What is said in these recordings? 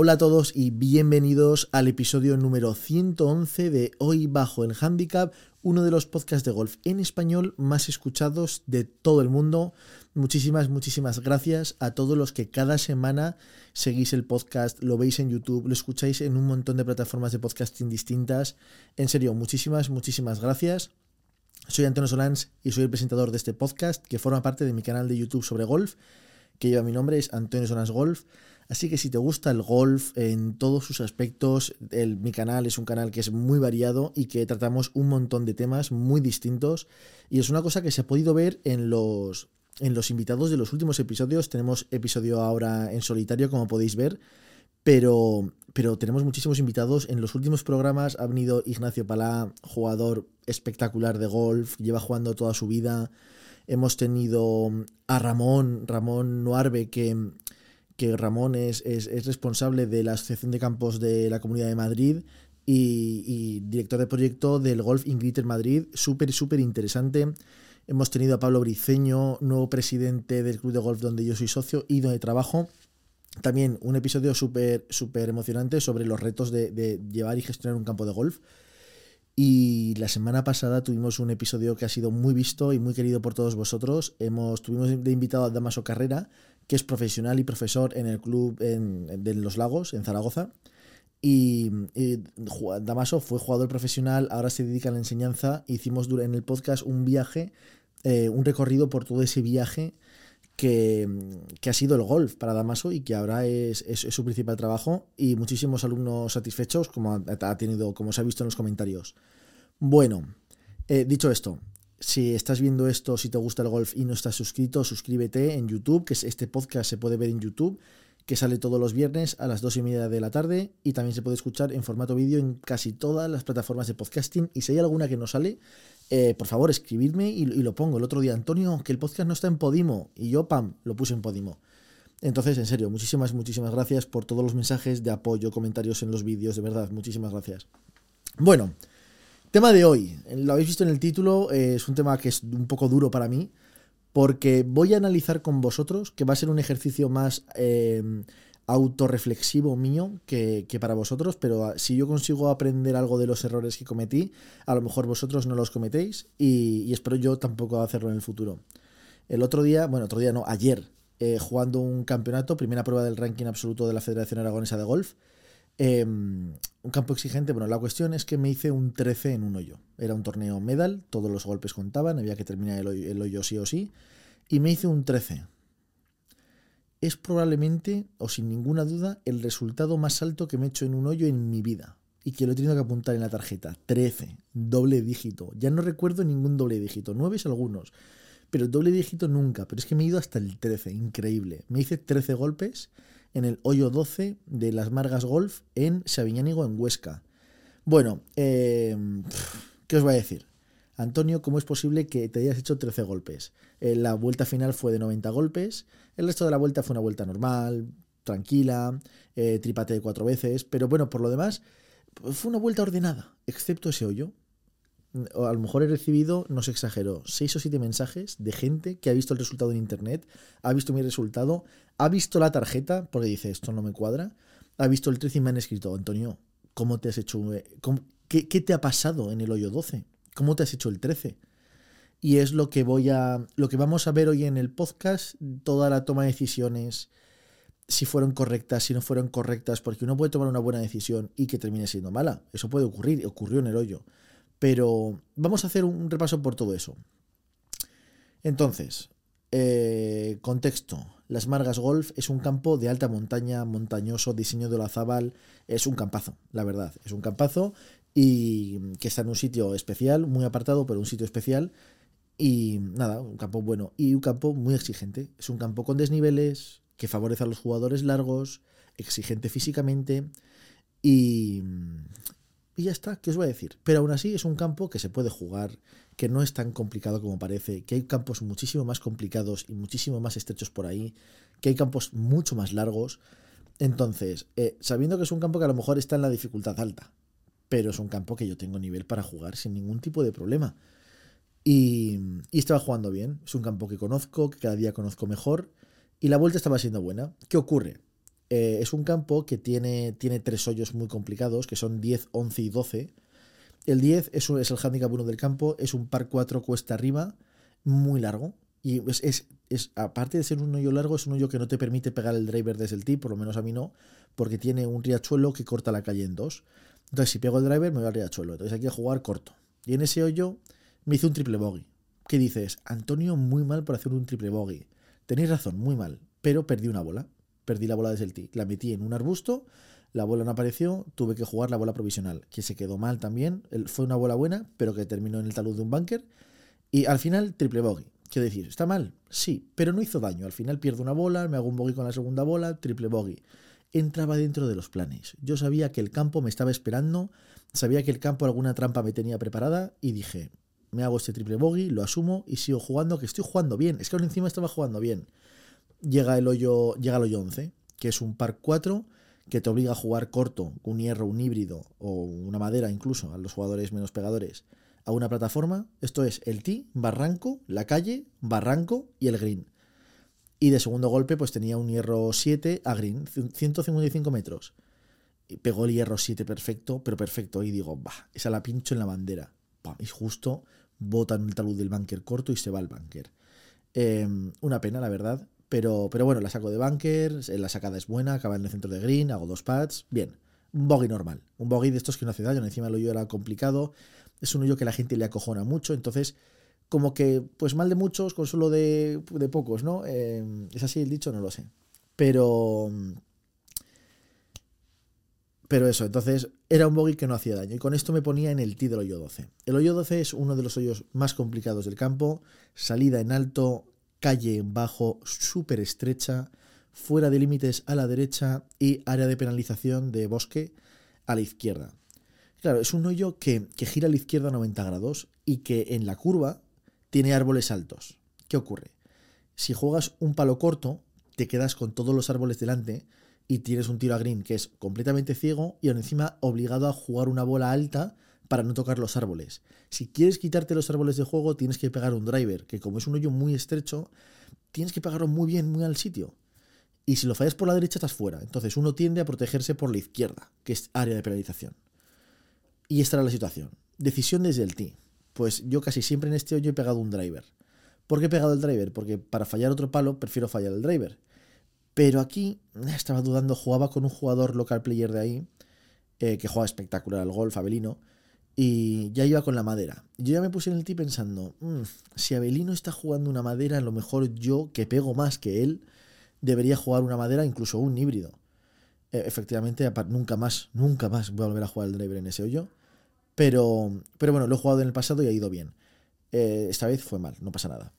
Hola a todos y bienvenidos al episodio número 111 de Hoy Bajo el Handicap, uno de los podcasts de golf en español más escuchados de todo el mundo. Muchísimas, muchísimas gracias a todos los que cada semana seguís el podcast, lo veis en YouTube, lo escucháis en un montón de plataformas de podcasting distintas. En serio, muchísimas, muchísimas gracias. Soy Antonio Solans y soy el presentador de este podcast que forma parte de mi canal de YouTube sobre golf, que lleva mi nombre, es Antonio Solans Golf. Así que si te gusta el golf en todos sus aspectos, mi canal es un canal que es muy variado y que tratamos un montón de temas muy distintos. Y es una cosa que se ha podido ver en los, en los invitados de los últimos episodios. Tenemos episodio ahora en solitario, como podéis ver. Pero, pero tenemos muchísimos invitados. En los últimos programas ha venido Ignacio Palá, jugador espectacular de golf, lleva jugando toda su vida. Hemos tenido a Ramón, Ramón Nuarbe, que que Ramón es, responsable de la Asociación de Campos de la Comunidad de Madrid y, director de proyecto del Golf Ingrid Madrid. Súper, súper interesante. Hemos tenido a Pablo Briceño, nuevo presidente del club de golf donde yo soy socio y donde trabajo. También un episodio súper, súper emocionante sobre los retos de, llevar y gestionar un campo de golf. Y la semana pasada tuvimos un episodio que ha sido muy visto y muy querido por todos vosotros. Hemos, tuvimos de invitado a Damaso Carrera, que es profesional y profesor en el club de Los Lagos, en Zaragoza. Y, Damaso fue jugador profesional, ahora se dedica a la enseñanza. Hicimos en el podcast un viaje, eh, un recorrido por todo ese viaje que, ha sido el golf para Damaso y que ahora es, su principal trabajo. Y muchísimos alumnos satisfechos, como ha, tenido, como se ha visto en los comentarios. Bueno, eh, dicho esto, si estás viendo esto, si te gusta el golf y no estás suscrito, suscríbete en YouTube, que este podcast se puede ver en YouTube, que sale todos los viernes a las dos y media de la tarde y también se puede escuchar en formato vídeo en casi todas las plataformas de podcasting. Y si hay alguna que no sale, eh, por favor, escribidme y, lo pongo. El otro día, Antonio, que el podcast no está en Podimo. Y yo, pam, lo puse en Podimo. Entonces, en serio, muchísimas, muchísimas gracias por todos los mensajes de apoyo, comentarios en los vídeos, de verdad, muchísimas gracias. Bueno, Tema de hoy, lo habéis visto en el título, eh, es un tema que es un poco duro para mí, porque voy a analizar con vosotros, que va a ser un ejercicio más eh, autorreflexivo mío que, para vosotros, pero si yo consigo aprender algo de los errores que cometí, a lo mejor vosotros no los cometéis y, espero yo tampoco hacerlo en el futuro. El otro día, bueno, otro día no, ayer, eh, jugando un campeonato, primera prueba del ranking absoluto de la Federación Aragonesa de Golf, Em, un campo exigente, bueno, la cuestión es que me hice un 13 en un hoyo. Era un torneo medal, todos los golpes contaban, había que terminar el hoyo, sí o sí, y me hice un 13. Es probablemente, o sin ninguna duda, el resultado más alto que me he hecho en un hoyo en mi vida y que lo he tenido que apuntar en la tarjeta. 13, doble dígito. Ya no recuerdo ningún doble dígito, 9 algunos, pero doble dígito nunca. Pero es que me he ido hasta el 13, increíble. Me hice 13 golpes en el hoyo 12 de las Margas Golf en Sabiñánigo, en Huesca. Bueno, em, ¿qué os voy a decir? Antonio, ¿cómo es posible que te hayas hecho 13 golpes? Eh, la vuelta final fue de 90 golpes, el resto de la vuelta fue una vuelta normal, tranquila, eh, tripate de cuatro veces, pero bueno, por lo demás, fue una vuelta ordenada, excepto ese hoyo a lo mejor he recibido, no se exagero, seis o siete mensajes de gente que ha visto el resultado en internet, ha visto mi resultado, ha visto la tarjeta, porque dice esto no me cuadra, ha visto el 13 y me han escrito, Antonio, ¿cómo te has hecho? qué, qué, te ha pasado en el hoyo 12? ¿Cómo te has hecho el 13? Y es lo que voy a. lo que vamos a ver hoy en el podcast, toda la toma de decisiones, si fueron correctas, si no fueron correctas, porque uno puede tomar una buena decisión y que termine siendo mala. Eso puede ocurrir, ocurrió en el hoyo. Pero vamos a hacer un repaso por todo eso. Entonces, eh, contexto. Las Margas Golf es un campo de alta montaña, montañoso, diseño de la Zabal. Es un campazo, la verdad. Es un campazo y que está en un sitio especial, muy apartado, pero un sitio especial. Y nada, un campo bueno y un campo muy exigente. Es un campo con desniveles, que favorece a los jugadores largos, exigente físicamente y, y ya está, ¿qué os voy a decir? Pero aún así es un campo que se puede jugar, que no es tan complicado como parece, que hay campos muchísimo más complicados y muchísimo más estrechos por ahí, que hay campos mucho más largos. Entonces, eh, sabiendo que es un campo que a lo mejor está en la dificultad alta, pero es un campo que yo tengo nivel para jugar sin ningún tipo de problema. Y, y estaba jugando bien, es un campo que conozco, que cada día conozco mejor, y la vuelta estaba siendo buena. ¿Qué ocurre? Eh, es un campo que tiene, tiene tres hoyos muy complicados, que son 10, 11 y 12. El 10 es, es el handicap 1 del campo, es un par 4 cuesta arriba, muy largo. Y es, es, aparte de ser un hoyo largo, es un hoyo que no te permite pegar el driver desde el tee, por lo menos a mí no, porque tiene un riachuelo que corta la calle en dos. Entonces, si pego el driver, me voy al riachuelo. Entonces hay que jugar corto. Y en ese hoyo me hice un triple bogey. ¿Qué dices? Antonio, muy mal por hacer un triple bogey. Tenéis razón, muy mal. Pero perdí una bola. Perdí la bola desde el tee. La metí en un arbusto, la bola no apareció, tuve que jugar la bola provisional, que se quedó mal también. Fue una bola buena, pero que terminó en el talud de un bunker. Y al final, triple bogey. ¿Qué decir? ¿Está mal? Sí, pero no hizo daño. Al final pierdo una bola, me hago un bogey con la segunda bola, triple bogey. Entraba dentro de los planes. Yo sabía que el campo me estaba esperando, sabía que el campo alguna trampa me tenía preparada y dije, me hago este triple bogey, lo asumo y sigo jugando, que estoy jugando bien. Es que ahora encima estaba jugando bien. Llega el hoyo, llega el hoyo 11, que es un par 4 que te obliga a jugar corto, un hierro, un híbrido o una madera incluso a los jugadores menos pegadores a una plataforma. Esto es el tee, barranco, la calle, barranco y el green. Y de segundo golpe, pues tenía un hierro 7 a green, 155 metros. Y pegó el hierro 7 perfecto, pero perfecto. Y digo, bah, esa la pincho en la bandera. y justo botan el talud del bunker corto y se va al bunker. Em, una pena, la verdad. Pero, pero bueno, la saco de bunker, la sacada es buena, acaba en el centro de green, hago dos pads, bien. Un bogey normal. Un bogey de estos que no hace daño, encima el hoyo era complicado es un hoyo que la gente le acojona mucho, entonces como que pues mal de muchos, consuelo de, de pocos, ¿no? Eh, ¿Es así el dicho? No lo sé. Pero... Pero eso, entonces era un bogey que no hacía daño y con esto me ponía en el tee del hoyo 12. El hoyo 12 es uno de los hoyos más complicados del campo, salida en alto, calle en bajo, súper estrecha, fuera de límites a la derecha y área de penalización de bosque a la izquierda. Claro, es un hoyo que, gira a la izquierda a 90 grados y que en la curva tiene árboles altos. ¿Qué ocurre? Si juegas un palo corto, te quedas con todos los árboles delante y tienes un tiro a green que es completamente ciego y aún encima obligado a jugar una bola alta para no tocar los árboles. Si quieres quitarte los árboles de juego, tienes que pegar un driver, que como es un hoyo muy estrecho, tienes que pegarlo muy bien, muy al sitio. Y si lo fallas por la derecha, estás fuera. Entonces uno tiende a protegerse por la izquierda, que es área de penalización. Y esta era la situación. Decisión desde el tee. Pues yo casi siempre en este hoyo he pegado un driver. ¿Por qué he pegado el driver? Porque para fallar otro palo prefiero fallar el driver. Pero aquí eh, estaba dudando, jugaba con un jugador local player de ahí, eh, que juega espectacular al golf, Abelino, y ya iba con la madera. Yo ya me puse en el tee pensando, mm, si Abelino está jugando una madera, a lo mejor yo, que pego más que él, debería jugar una madera, incluso un híbrido. Eh, efectivamente, nunca más, nunca más voy a volver a jugar el driver en ese hoyo. Pero, pero bueno, lo he jugado en el pasado y ha ido bien. Eh, esta vez fue mal, no pasa nada.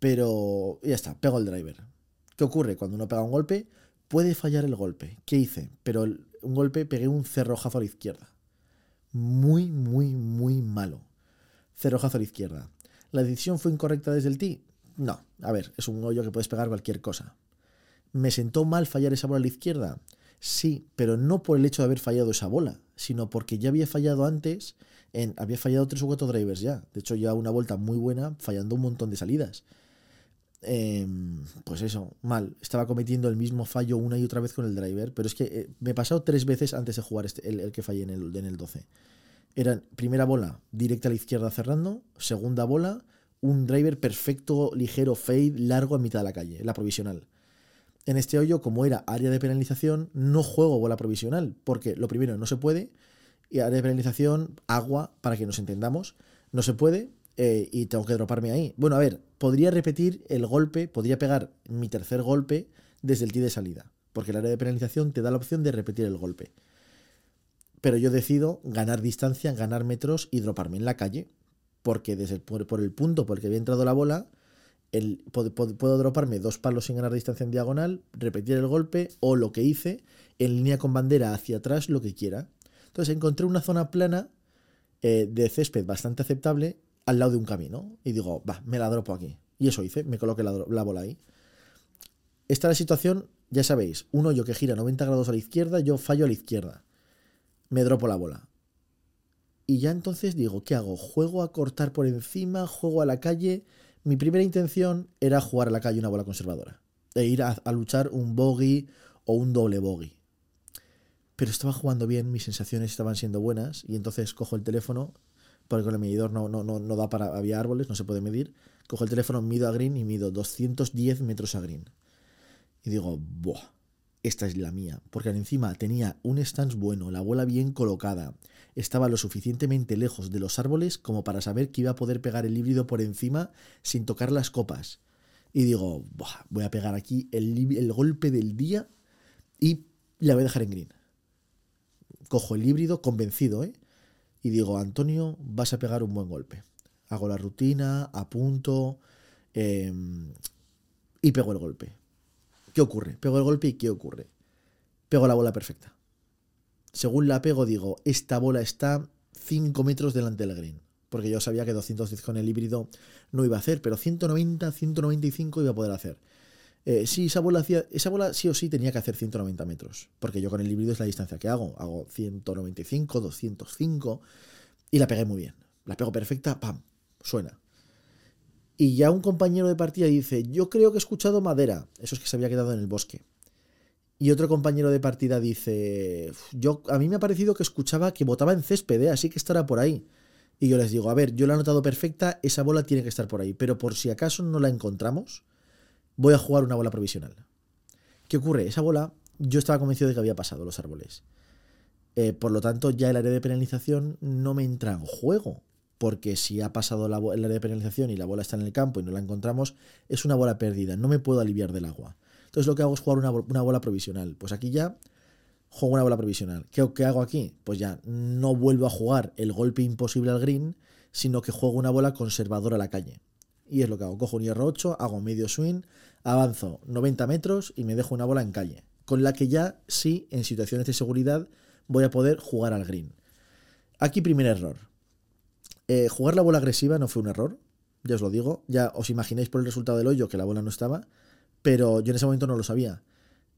Pero ya está, pego el driver. ¿Qué ocurre? Cuando uno pega un golpe, puede fallar el golpe. ¿Qué hice? Pero un golpe pegué un cerrojazo a la izquierda. Muy, muy, muy malo. Cerrojazo a la izquierda. ¿La decisión fue incorrecta desde el tee? No. A ver, es un hoyo que puedes pegar cualquier cosa. ¿Me sentó mal fallar esa bola a la izquierda? Sí, pero no por el hecho de haber fallado esa bola, sino porque ya había fallado antes, en, había fallado tres o cuatro drivers ya. De hecho, ya una vuelta muy buena, fallando un montón de salidas. Em, pues eso, mal. Estaba cometiendo el mismo fallo una y otra vez con el driver, pero es que eh, me he pasado tres veces antes de jugar este, el, que fallé en el, en el 12. Eran primera bola directa a la izquierda cerrando, segunda bola, un driver perfecto, ligero, fade, largo a mitad de la calle, la provisional en este hoyo, como era área de penalización, no juego bola provisional, porque lo primero no se puede, y área de penalización, agua, para que nos entendamos, no se puede, eh, y tengo que droparme ahí. Bueno, a ver, podría repetir el golpe, podría pegar mi tercer golpe desde el tee de salida, porque el área de penalización te da la opción de repetir el golpe. Pero yo decido ganar distancia, ganar metros y droparme en la calle, porque desde por, por el punto por el que había entrado la bola, puedo, droparme dos palos sin ganar distancia en diagonal, repetir el golpe o lo que hice en línea con bandera hacia atrás, lo que quiera. Entonces encontré una zona plana eh, de césped bastante aceptable al lado de un camino y digo, va, me la dropo aquí. Y eso hice, me coloqué la, la bola ahí. Esta es la situación, ya sabéis, un hoyo que gira 90 grados a la izquierda, yo fallo a la izquierda. Me dropo la bola. Y ya entonces digo, ¿qué hago? ¿Juego a cortar por encima? ¿Juego a la calle? Mi primera intención era jugar a la calle una bola conservadora. E ir a, luchar un bogey o un doble bogey. Pero estaba jugando bien, mis sensaciones estaban siendo buenas y entonces cojo el teléfono, porque con el medidor no, no, no, no da para, había árboles, no se puede medir, cojo el teléfono, mido a green y mido 210 metros a green. Y digo, ¡buah! Esta es la mía, porque encima tenía un stance bueno, la bola bien colocada, estaba lo suficientemente lejos de los árboles como para saber que iba a poder pegar el híbrido por encima sin tocar las copas. Y digo, voy a pegar aquí el, el golpe del día y la voy a dejar en green. Cojo el híbrido convencido, ¿eh? Y digo, Antonio, vas a pegar un buen golpe. Hago la rutina, apunto em, y pego el golpe. ¿Qué ocurre? Pego el golpe y ¿qué ocurre? Pego la bola perfecta. Según la pego, digo, esta bola está 5 metros delante del green. Porque yo sabía que 210 con el híbrido no iba a hacer, pero 190, 195 iba a poder hacer. Eh, sí, esa bola, sí o sí tenía que hacer 190 metros. Porque yo con el híbrido es la distancia que hago. Hago 195, 205. Y la pegué muy bien. La pego perfecta, ¡pam! Suena. Y ya un compañero de partida dice, yo creo que he escuchado madera. Eso es que se había quedado en el bosque. Y otro compañero de partida dice, yo a mí me ha parecido que escuchaba que votaba en césped, ¿eh? así que estará por ahí. Y yo les digo, a ver, yo la he notado perfecta, esa bola tiene que estar por ahí, pero por si acaso no la encontramos, voy a jugar una bola provisional. ¿Qué ocurre? Esa bola, yo estaba convencido de que había pasado los árboles. Eh, por lo tanto, ya el área de penalización no me entra en juego porque si ha pasado la, el área de penalización y la bola está en el campo y no la encontramos, es una bola perdida, no me puedo aliviar del agua. Entonces lo que hago es jugar una, bola provisional. Pues aquí ya juego una bola provisional. ¿Qué, ¿Qué, hago aquí? Pues ya no vuelvo a jugar el golpe imposible al green, sino que juego una bola conservadora a la calle. Y es lo que hago. Cojo un hierro 8, hago medio swing, avanzo 90 metros y me dejo una bola en calle. Con la que ya sí, en situaciones de seguridad, voy a poder jugar al green. Aquí primer error. Eh, jugar la bola agresiva no fue un error, ya os lo digo. Ya os imagináis por el resultado del hoyo que la bola no estaba, pero yo en ese momento no lo sabía.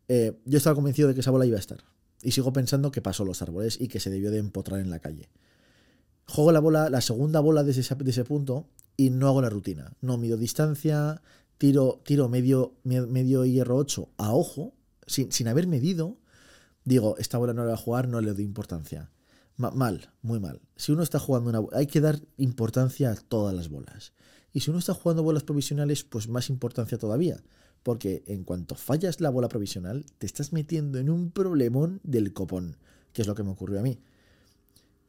Eh, yo estaba convencido de que esa bola iba a estar. Y sigo pensando que pasó los árboles y que se debió de empotrar en la calle. Juego la bola, la segunda bola de ese, de ese punto y no hago la rutina. No mido distancia, tiro, tiro medio, medio hierro 8 a ojo, sin, sin haber medido. Digo, esta bola no la voy a jugar, no le doy importancia mal, muy mal. Si uno está jugando una hay que dar importancia a todas las bolas. Y si uno está jugando bolas provisionales, pues más importancia todavía. Porque en cuanto fallas la bola provisional, te estás metiendo en un problemón del copón, que es lo que me ocurrió a mí.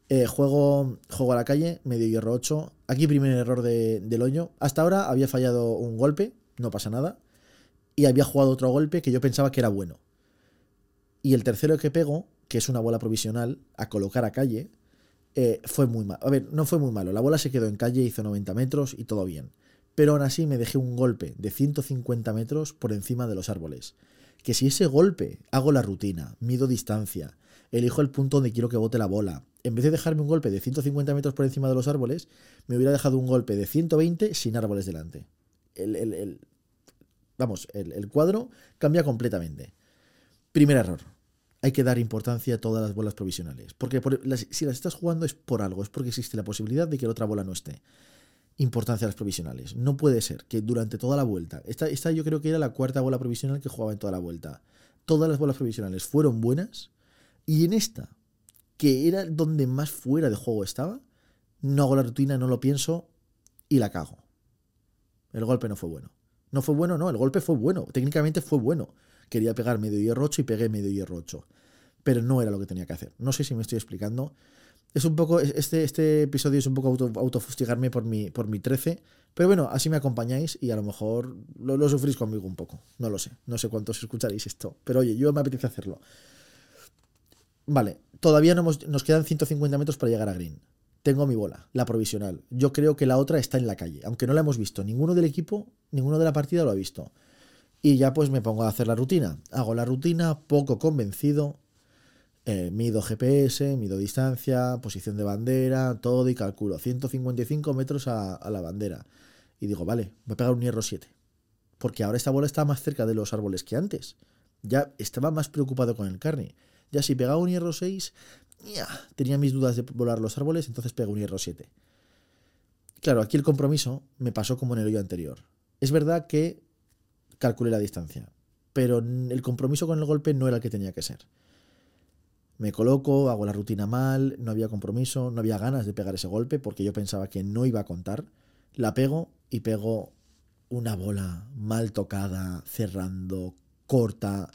Eh, juego, juego a la calle, medio hierro 8. Aquí primer error del hoyo. Hasta ahora había fallado un golpe, no pasa nada. Y había jugado otro golpe que yo pensaba que era bueno. Y el tercero que pego que es una bola provisional, a colocar a calle, eh, fue muy malo. A ver, no fue muy malo. La bola se quedó en calle, hizo 90 metros y todo bien. Pero aún así me dejé un golpe de 150 metros por encima de los árboles. Que si ese golpe hago la rutina, mido distancia, elijo el punto donde quiero que bote la bola, en vez de dejarme un golpe de 150 metros por encima de los árboles, me hubiera dejado un golpe de 120 sin árboles delante. El, vamos, el cuadro cambia completamente. Primer error hay que dar importancia a todas las bolas provisionales. Porque si las estás jugando es por algo, es porque existe la posibilidad de que la otra bola no esté. Importancia a las provisionales. No puede ser que durante toda la vuelta, esta, esta yo creo que era la cuarta bola provisional que jugaba en toda la vuelta, todas las bolas provisionales fueron buenas y en esta, que era donde más fuera de juego estaba, no hago la rutina, no lo pienso y la cago. El golpe no fue bueno. No fue bueno, no, el golpe fue bueno, técnicamente fue bueno quería pegar medio hierro 8 y pegué medio hierro 8. Pero no era lo que tenía que hacer. No sé si me estoy explicando. Es un poco, este, este episodio es un poco auto, autofustigarme por mi, por mi 13. Pero bueno, así me acompañáis y a lo mejor lo, sufrís conmigo un poco. No lo sé. No sé cuántos escucharéis esto. Pero oye, yo me apetece hacerlo. Vale, todavía no nos quedan 150 metros para llegar a Green. Tengo mi bola, la provisional. Yo creo que la otra está en la calle, aunque no la hemos visto. Ninguno del equipo, ninguno de la partida lo ha visto. Y ya pues me pongo a hacer la rutina. Hago la rutina poco convencido. Eh, mido GPS, mido distancia, posición de bandera, todo y calculo 155 metros a, la bandera. Y digo, vale, voy a pegar un hierro 7. Porque ahora esta bola está más cerca de los árboles que antes. Ya estaba más preocupado con el carne. Ya si pegaba un hierro 6, ya, tenía mis dudas de volar los árboles, entonces pego un hierro 7. Claro, aquí el compromiso me pasó como en el hoyo anterior. Es verdad que calculé la distancia. pero el compromiso con el golpe no era el que tenía que ser. Me coloco, hago la rutina mal, no había compromiso, no había ganas de pegar ese golpe porque yo pensaba que no iba a contar. La pego y pego una bola mal tocada, cerrando, corta,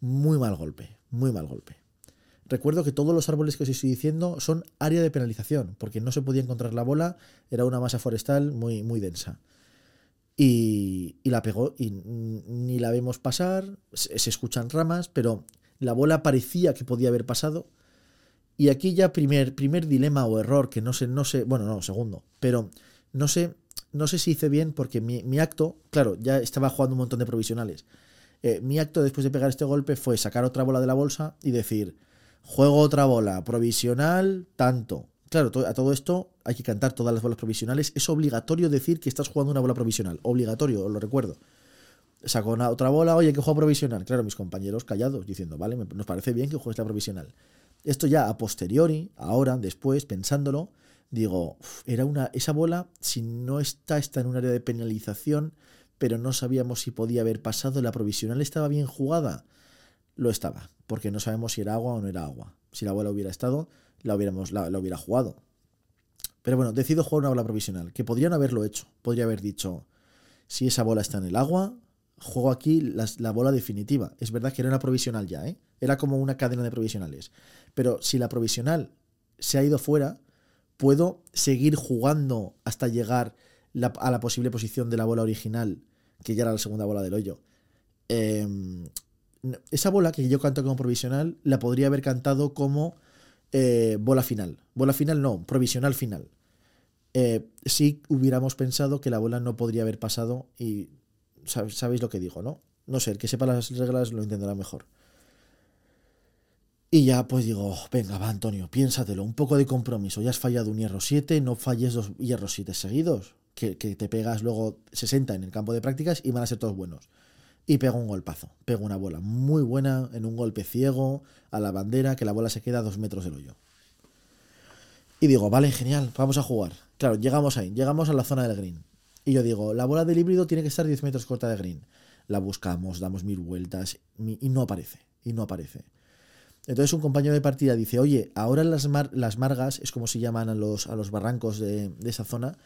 muy mal golpe, muy mal golpe. Recuerdo que todos los árboles que os estoy diciendo son área de penalización, porque no se podía encontrar la bola, era una masa forestal muy, muy densa. Y, la pegó y ni la vemos pasar, se escuchan ramas, pero la bola parecía que podía haber pasado. Y aquí ya primer, primer dilema o error, que no sé, no sé, bueno, no, segundo, pero no sé, no sé si hice bien porque mi, acto, claro, ya estaba jugando un montón de provisionales. Eh, mi acto después de pegar este golpe fue sacar otra bola de la bolsa y decir, juego otra bola, provisional, tanto. Claro, a todo esto hay que cantar todas las bolas provisionales. Es obligatorio decir que estás jugando una bola provisional. Obligatorio, os lo recuerdo sacó una, otra bola, oye, que juego provisional. Claro, mis compañeros callados, diciendo, vale, nos parece bien que juegues la provisional. Esto ya a posteriori, ahora, después, pensándolo, digo, era una, esa bola, si no está, está en un área de penalización, pero no sabíamos si podía haber pasado, la provisional estaba bien jugada. Lo estaba, porque no sabemos si era agua o no era agua. Si la bola hubiera estado, la, hubiéramos, la, la hubiera jugado. Pero bueno, decido jugar una bola provisional, que podrían haberlo hecho. Podría haber dicho, si esa bola está en el agua, juego aquí la, bola definitiva. Es verdad que era una provisional ya, ¿eh? Era como una cadena de provisionales. Pero si la provisional se ha ido fuera, puedo seguir jugando hasta llegar a la posible posición de la bola original, que ya era la segunda bola del hoyo. Em, esa bola que yo canto como provisional, la podría haber cantado como eh, bola final. Bola final no, provisional final. Eh, si hubiéramos pensado que la bola no podría haber pasado y sabéis lo que digo, ¿no? No sé, el que sepa las reglas lo entenderá mejor. Y ya pues digo, venga, va Antonio, piénsatelo, un poco de compromiso. Ya has fallado un hierro 7, no falles dos hierros 7 seguidos, que, te pegas luego 60 en el campo de prácticas y van a ser todos buenos. Y pego un golpazo, pego una bola muy buena en un golpe ciego a la bandera, que la bola se queda a dos metros del hoyo. Y digo, vale, genial, vamos a jugar. Claro, llegamos ahí, llegamos a la zona del green. Y yo digo, la bola del híbrido tiene que estar 10 metros corta de green. La buscamos, damos mil vueltas y no aparece. Y no aparece. Entonces un compañero de partida dice, oye, ahora las, las margas, es como se llaman a los, a los barrancos de, esa zona,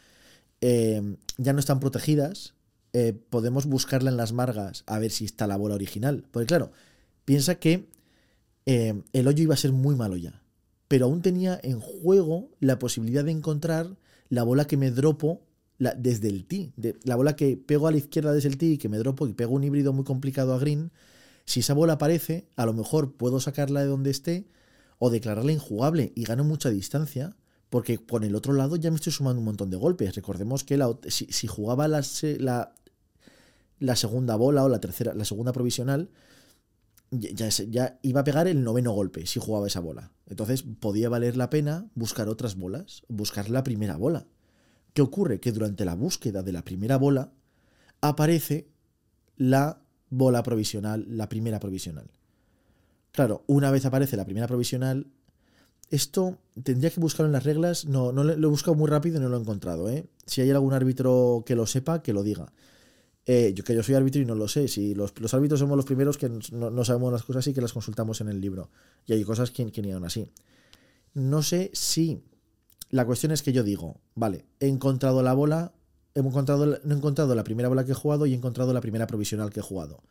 eh, ya no están protegidas. Eh, podemos buscarla en las margas a ver si está la bola original. Porque claro, piensa que eh, el hoyo iba a ser muy malo ya. Pero aún tenía en juego la posibilidad de encontrar la bola que me dropo desde el tee. De, la bola que pego a la izquierda desde el tee y que me dropo y pego un híbrido muy complicado a green. Si esa bola aparece, a lo mejor puedo sacarla de donde esté o declararla injugable y gano mucha distancia porque con el otro lado ya me estoy sumando un montón de golpes. Recordemos que la, si, jugaba la, la, la, segunda bola o la tercera, la segunda provisional, ya, ya, iba a pegar el noveno golpe si jugaba esa bola. Entonces podía valer la pena buscar otras bolas, buscar la primera bola. ¿Qué ocurre? Que durante la búsqueda de la primera bola aparece la bola provisional, la primera provisional. Claro, una vez aparece la primera provisional, esto tendría que buscarlo en las reglas. No, no lo he buscado muy rápido y no lo he encontrado. ¿eh? Si hay algún árbitro que lo sepa, que lo diga. Eh, yo que yo soy árbitro y no lo sé. Si los, árbitros somos los primeros que no, sabemos las cosas y que las consultamos en el libro. Y hay cosas que, ni aún así. No sé si la cuestión es que yo digo, vale, he encontrado la bola, encontrado, no he encontrado la primera bola que he jugado y he encontrado la primera provisional que he jugado.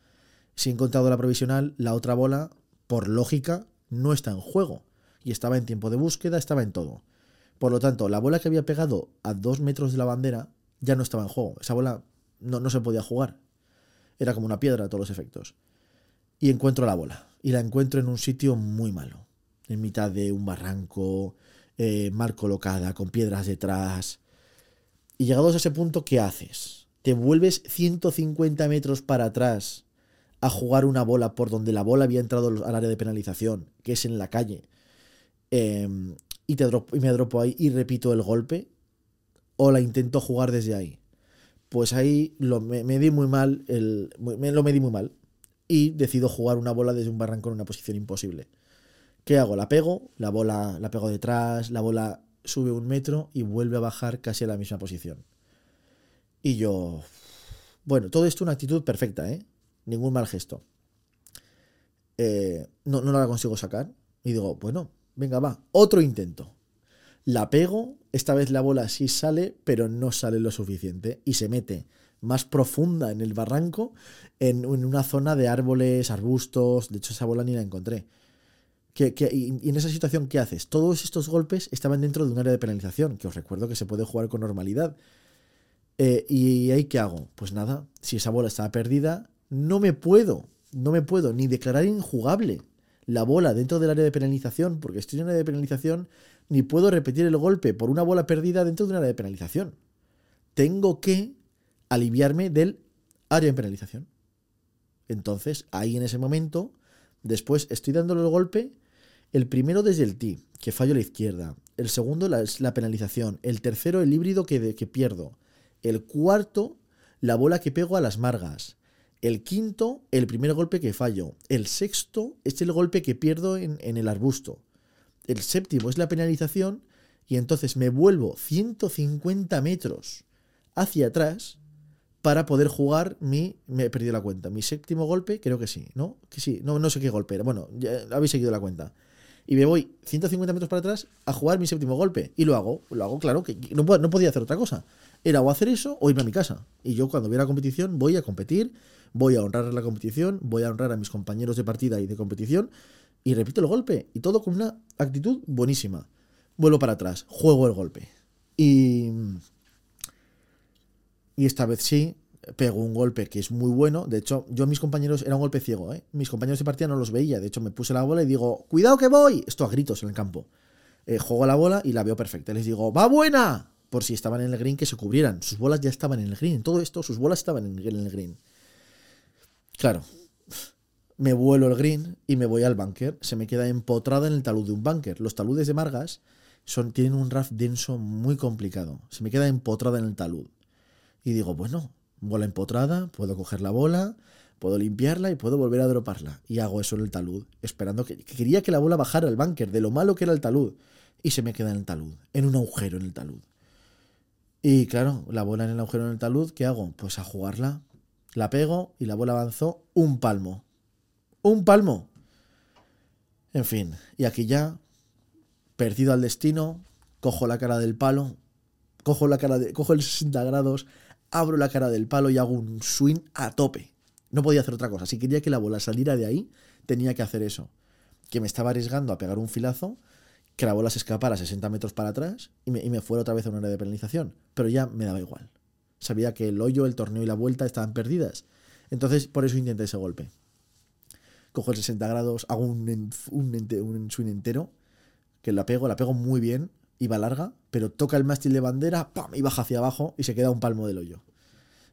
Si he encontrado la provisional, la otra bola, por lógica, no está en juego. Y estaba en tiempo de búsqueda, estaba en todo. Por lo tanto, la bola que había pegado a dos metros de la bandera ya no estaba en juego. Esa bola no, no se podía jugar. Era como una piedra a todos los efectos. Y encuentro la bola. Y la encuentro en un sitio muy malo. En mitad de un barranco, eh, mal colocada, con piedras detrás. Y llegados a ese punto, ¿qué haces? ¿Te vuelves 150 metros para atrás a jugar una bola por donde la bola había entrado al área de penalización, que es en la calle, em, y, te y me dropo ahí y repito el golpe? ¿O la intento jugar desde ahí? Pues ahí lo, me, di muy mal, el, me, lo di muy mal. Y decido jugar una bola desde un barranco en una posición imposible. ¿Qué hago? La pego, la bola la pego detrás, la bola sube un metro y vuelve a bajar casi a la misma posición. Y yo... Bueno, todo esto una actitud perfecta, ¿eh? Ningún mal gesto. eh, no, no la consigo sacar. Y digo, bueno, venga, va, otro intento. La pego, esta vez la bola sí sale, pero no sale lo suficiente y se mete más profunda en el barranco, en, una zona de árboles, arbustos, de hecho esa bola ni la encontré. y, en esa situación, ¿qué haces? Todos estos golpes estaban dentro de un área de penalización, que os recuerdo que se puede jugar con normalidad. Eh, ¿Y ahí qué hago? Pues nada, si esa bola estaba perdida, no me puedo, no me puedo ni declarar injugable la bola dentro del área de penalización, porque estoy en un área de penalización, ni puedo repetir el golpe por una bola perdida dentro de un área de penalización. Tengo que aliviarme del área de penalización. Entonces, ahí en ese momento, después estoy dándole el golpe, el primero desde el ti, que fallo a la izquierda, el segundo la, la penalización, el tercero el híbrido que, que pierdo, el cuarto la bola que pego a las margas, el quinto, el primer golpe que fallo. El sexto es el golpe que pierdo en, el arbusto. El séptimo es la penalización. Y entonces me vuelvo 150 metros hacia atrás para poder jugar mi. Me he perdido la cuenta. Mi séptimo golpe, creo que sí, ¿no? Que sí, no, no sé qué golpe era. Bueno, ya habéis seguido la cuenta. Y me voy 150 metros para atrás a jugar mi séptimo golpe. Y lo hago, lo hago, claro, que no, no podía hacer otra cosa. Era o hacer eso o irme a mi casa. Y yo cuando viera la competición voy a competir, voy a honrar la competición, voy a honrar a mis compañeros de partida y de competición. Y repito el golpe. Y todo con una actitud buenísima. Vuelvo para atrás, juego el golpe. Y. Y esta vez sí, pego un golpe que es muy bueno. De hecho, yo mis compañeros, era un golpe ciego, ¿eh? Mis compañeros de partida no los veía. De hecho, me puse la bola y digo, ¡cuidado que voy! Esto a gritos en el campo. Eh, juego la bola y la veo perfecta. Les digo, ¡va buena! Por si estaban en el green, que se cubrieran. Sus bolas ya estaban en el green. Todo esto, sus bolas estaban en el green. Claro. Me vuelo el green y me voy al bunker. Se me queda empotrada en el talud de un bunker. Los taludes de Margas son, tienen un raft denso muy complicado. Se me queda empotrada en el talud. Y digo, bueno, bola empotrada, puedo coger la bola, puedo limpiarla y puedo volver a droparla. Y hago eso en el talud, esperando que, quería que la bola bajara al bunker, de lo malo que era el talud. Y se me queda en el talud, en un agujero en el talud. Y claro, la bola en el agujero en el talud, ¿qué hago? Pues a jugarla. La pego y la bola avanzó un palmo. ¡Un palmo! En fin, y aquí ya, perdido al destino, cojo la cara del palo, cojo la cara de. cojo el 60 grados, abro la cara del palo y hago un swing a tope. No podía hacer otra cosa. Si quería que la bola saliera de ahí, tenía que hacer eso. Que me estaba arriesgando a pegar un filazo, que la bola se escapara 60 metros para atrás y me, fuera otra vez a una área de penalización. Pero ya me daba igual. Sabía que el hoyo, el torneo y la vuelta estaban perdidas. Entonces, por eso intenté ese golpe. Cojo el 60 grados, hago un, un, un swing entero, que la pego, la pego muy bien, iba larga, pero toca el mástil de bandera, y baja hacia abajo y se queda un palmo del hoyo.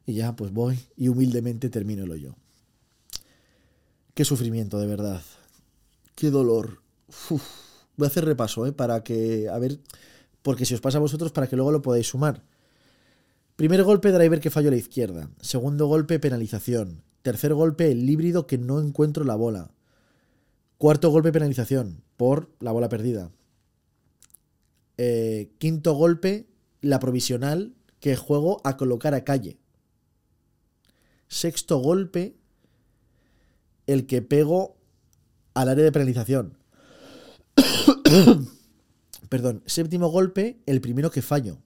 Y ya, pues voy y humildemente termino el hoyo. Qué sufrimiento, de verdad. Qué dolor. Voy a hacer repaso, ¿eh? Para que, a ver, porque si os pasa a vosotros, para que luego lo podáis sumar. Primer golpe, driver que fallo a la izquierda. Segundo golpe, penalización. Tercer golpe, el híbrido que no encuentro la bola. Cuarto golpe, penalización por la bola perdida. Eh, quinto golpe, la provisional que juego a colocar a calle. Sexto golpe, el que pego al área de penalización. Perdón, séptimo golpe, el primero que fallo.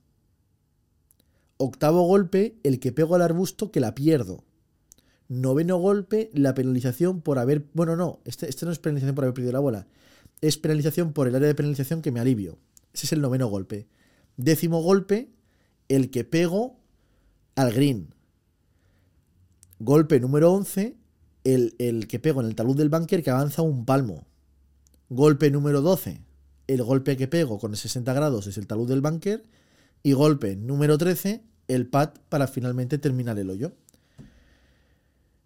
Octavo golpe, el que pego al arbusto que la pierdo. Noveno golpe, la penalización por haber... Bueno, no, este, este no es penalización por haber perdido la bola. Es penalización por el área de penalización que me alivio. Ese es el noveno golpe. Décimo golpe, el que pego al green. Golpe número 11, el, el, que pego en el talud del bunker que avanza un palmo. Golpe número 12, el golpe que pego con el 60 grados es el talud del bunker. Y golpe número 13, el pad para finalmente terminar el hoyo.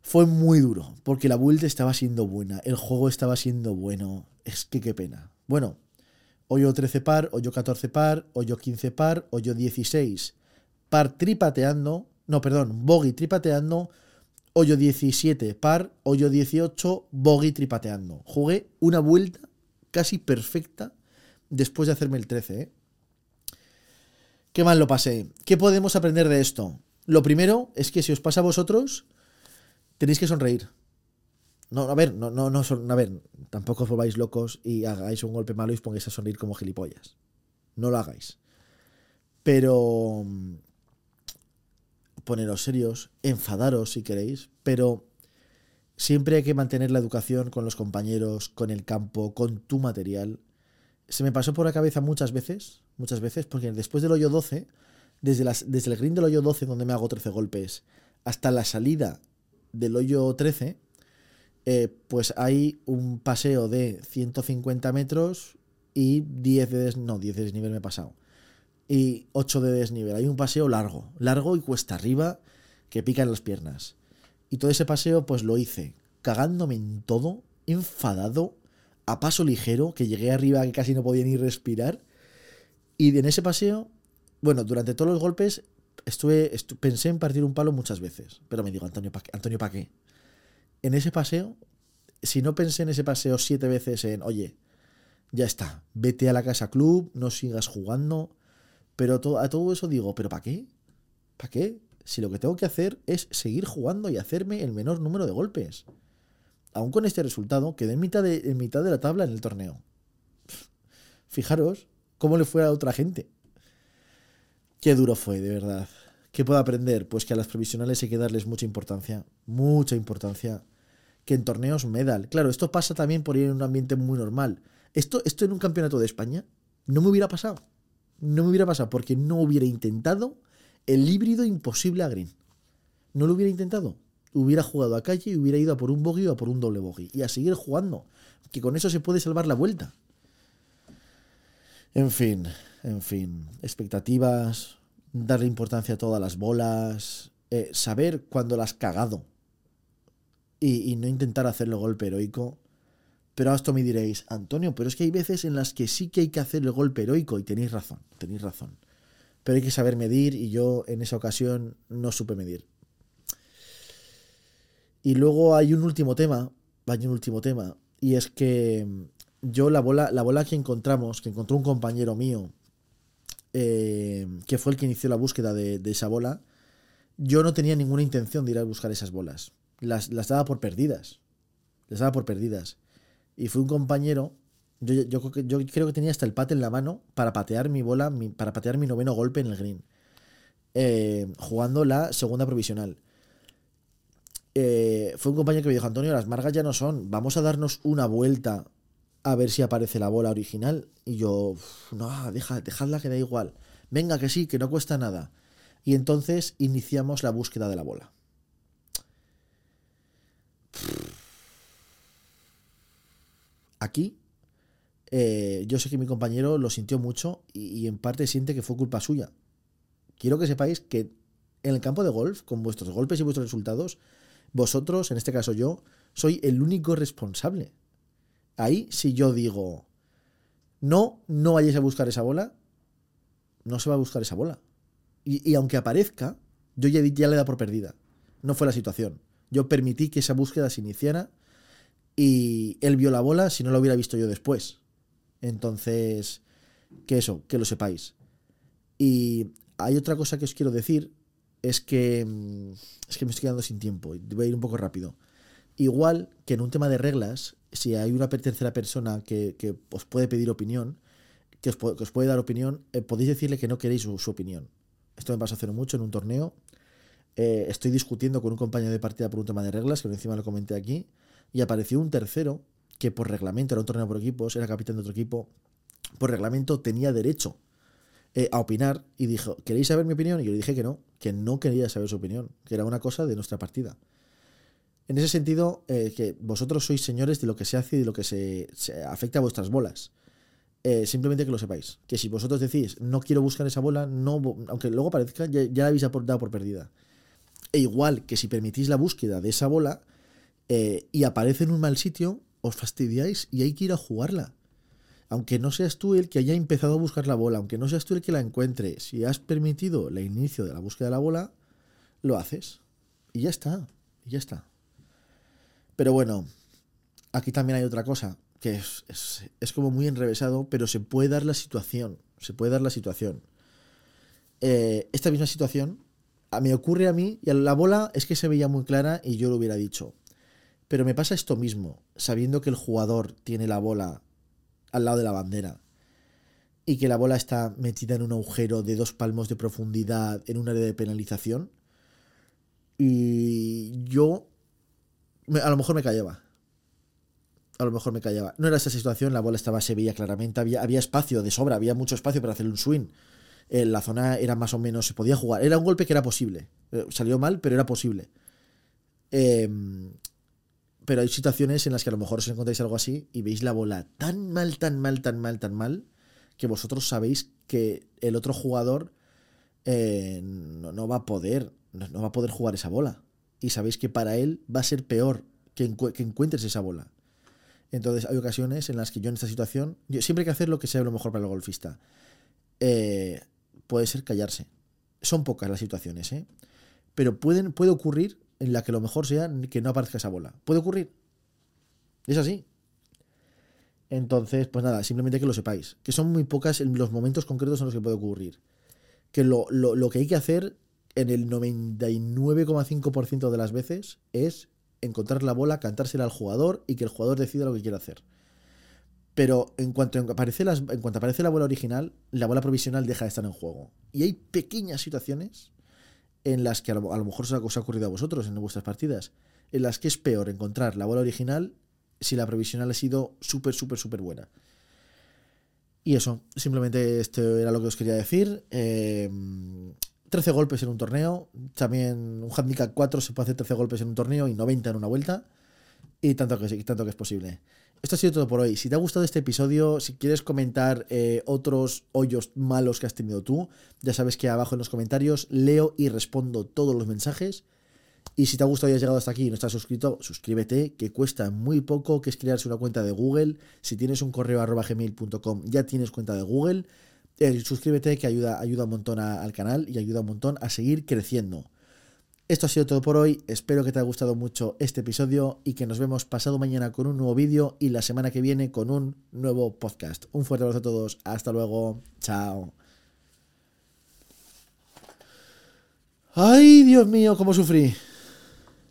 Fue muy duro, porque la vuelta estaba siendo buena, el juego estaba siendo bueno. Es que qué pena. Bueno, hoyo 13 par, hoyo 14 par, hoyo 15 par, hoyo 16 par tripateando, no, perdón, bogey tripateando, hoyo 17 par, hoyo 18 bogey tripateando. Jugué una vuelta casi perfecta después de hacerme el 13, ¿eh? Qué mal lo pasé. ¿Qué podemos aprender de esto? Lo primero es que si os pasa a vosotros, tenéis que sonreír. No, a ver, no, no, no. A ver, tampoco os volváis locos y hagáis un golpe malo y os pongáis a sonreír como gilipollas. No lo hagáis. Pero. mm, Poneros serios, enfadaros si queréis, pero siempre hay que mantener la educación con los compañeros, con el campo, con tu material. Se me pasó por la cabeza muchas veces, muchas veces, porque después del hoyo 12, desde, las, desde el green del hoyo 12, donde me hago 13 golpes, hasta la salida del hoyo 13, eh, pues hay un paseo de 150 metros y 10 de, des- no, 10 de desnivel me he pasado. Y 8 de desnivel. Hay un paseo largo, largo y cuesta arriba que pica en las piernas. Y todo ese paseo pues lo hice cagándome en todo, enfadado, a paso ligero, que llegué arriba que casi no podía ni respirar. Y en ese paseo, bueno, durante todos los golpes estuve, estu- pensé en partir un palo muchas veces, pero me digo, Antonio, ¿para? Antonio, ¿pa' qué? En ese paseo, si no pensé en ese paseo siete veces en, oye, ya está, vete a la casa club, no sigas jugando, pero a todo eso digo, ¿pero para qué? ¿Para qué? Si lo que tengo que hacer es seguir jugando y hacerme el menor número de golpes. Aún con este resultado, quedé en mitad de, en mitad de la tabla en el torneo. Fijaros cómo le fue a otra gente. Qué duro fue, de verdad. ¿Qué puedo aprender? Pues que a las provisionales hay que darles mucha importancia. Mucha importancia. Que en torneos medal. Claro, esto pasa también por ir en un ambiente muy normal. Esto, esto en un campeonato de España no me hubiera pasado. No me hubiera pasado porque no hubiera intentado el híbrido imposible a green. No lo hubiera intentado. Hubiera jugado a calle y hubiera ido a por un bogey o a por un doble bogey. Y a seguir jugando. Que con eso se puede salvar la vuelta. En fin, en fin. Expectativas, darle importancia a todas las bolas, eh, saber cuándo las cagado y, y no intentar hacerlo golpe heroico. Pero a esto me diréis, Antonio, pero es que hay veces en las que sí que hay que hacer el golpe heroico y tenéis razón, tenéis razón. Pero hay que saber medir y yo en esa ocasión no supe medir. Y luego hay un último tema, hay un último tema, y es que mm, yo la bola, la bola que encontramos, que encontró un compañero mío, eh, que fue el que inició la búsqueda de, esa bola, yo no tenía ninguna intención de ir a buscar esas bolas. Las, las daba por perdidas. Las daba por perdidas. Y fue un compañero, yo, yo, creo que- tenía hasta el pate en la mano para patear mi bola, para patear mi noveno golpe en el green. Eh, jugando la segunda provisional. Eh, fue un compañero que me dijo, Antonio, las margas ya no son, vamos a darnos una vuelta a ver si aparece la bola original. Y yo, "Uf, no, deja, dejadla que da igual. Venga, que sí, que no cuesta nada. Y entonces iniciamos la búsqueda de la bola. Aquí, eh, yo sé que mi compañero lo sintió mucho y, y en parte siente que fue culpa suya. Quiero que sepáis que en el campo de golf, con vuestros golpes y vuestros resultados, vosotros, en este caso yo, soy el único responsable. Ahí, si yo digo, no, no vayáis a buscar esa bola, no se va a buscar esa bola. Y, aunque aparezca, yo ya, ya le da por perdida. No fue la situación. Yo permití que esa búsqueda se iniciara y él vio la bola si no la hubiera visto yo después. Entonces, que eso, que lo sepáis. Y hay otra cosa que os quiero decir, es que mm, es que me estoy quedando sin tiempo y voy a ir un poco rápido. Igual que en un tema de reglas, si hay una tercera persona que, os puede pedir opinión, que os, puede dar opinión, eh, podéis decirle que no queréis su, opinión. Esto me pasó hace no mucho en un torneo. Eh, estoy discutiendo con un compañero de partida por un tema de reglas, que encima lo comenté aquí, y apareció un tercero que por reglamento era un torneo por equipos, era capitán de otro equipo, por reglamento tenía derecho eh, a opinar y dijo, ¿queréis saber mi opinión? Y yo le dije que no, que no quería saber su opinión, que era una cosa de nuestra partida. En ese sentido, eh, que vosotros sois señores de lo que se hace y de lo que se, afecta a vuestras bolas. Eh, simplemente que lo sepáis. Que si vosotros decís, no quiero buscar esa bola, no, aunque luego parezca, ya, la habéis dado por perdida. E igual que si permitís la búsqueda de esa bola eh, y aparece en un mal sitio, os fastidiáis y hay que ir a jugarla. Aunque no seas tú el que haya empezado a buscar la bola, aunque no seas tú el que la encuentre, si has permitido el inicio de la búsqueda de la bola, lo haces. Y ya está, y ya está. Pero bueno, aquí también hay otra cosa, que es, es, es como muy enrevesado, pero se puede dar la situación, se puede dar la situación. Eh, esta misma situación a- me ocurre a mí, y a la bola es que se veía muy clara y yo lo hubiera dicho. Pero me pasa esto mismo, sabiendo que el jugador tiene la bola al lado de la bandera y que la bola está metida en un agujero de dos palmos de profundidad en un área de penalización. Y yo a lo mejor me callaba. A lo mejor me callaba. No era esa situación, la bola estaba, se claramente, había, había espacio de sobra, había mucho espacio para hacer un swing. La zona era más o menos, se podía jugar. Era un golpe que era posible. Eh, salió mal, pero era posible. Em, pero hay situaciones en las que a lo mejor os encontráis algo así y veis la bola tan mal, tan mal, tan mal, tan mal, que vosotros sabéis que el otro jugador eh, no, va a poder, no, va a poder jugar esa bola. Y sabéis que para él va a ser peor que, encuentres esa bola. Entonces hay ocasiones en las que yo en esta situación, yo siempre hay que hacer lo que sea lo mejor para el golfista. Eh, puede ser callarse. Son pocas las situaciones, ¿eh? Pero pueden, puede ocurrir en la que lo mejor sea que no aparezca esa bola. Puede ocurrir. Es así. Entonces, pues nada, simplemente que lo sepáis. Que son muy pocas los momentos concretos en los que puede ocurrir. Que lo, lo que hay que hacer en el 99,5% de las veces es encontrar la bola, cantársela al jugador y que el jugador decida lo que quiere hacer. Pero en cuanto aparece, en cuanto aparece la bola original, la bola provisional deja de estar en juego. Y hay pequeñas situaciones en las que a lo, mejor os ha, os ha, ocurrido a vosotros en vuestras partidas, en las que es peor encontrar la bola original si la provisional ha sido súper, súper, súper buena. Y eso, simplemente esto era lo que os quería decir. 13 eh, golpes en un torneo. También un handicap 4 se puede hacer 13 golpes en un torneo y 90 en una vuelta. Y tanto que, tanto que es posible. Esto ha sido todo por hoy. Si te ha gustado este episodio, si quieres comentar eh, otros hoyos malos que has tenido tú, ya sabes que abajo en los comentarios leo y respondo todos los mensajes. Y si te ha gustado y has llegado hasta aquí y no estás suscrito, suscríbete, que cuesta muy poco, que es crearse una cuenta de Google. Si tienes un correo arroba gmail.com, ya tienes cuenta de Google. Suscríbete, que ayuda, ayuda un montón al canal y ayuda un montón a seguir creciendo. Esto ha sido todo por hoy, espero que te haya gustado mucho este episodio y que nos vemos pasado mañana con un nuevo vídeo y la semana que viene con un nuevo podcast. Un fuerte abrazo a todos, hasta luego, chao. Ay, Dios mío, cómo sufrí.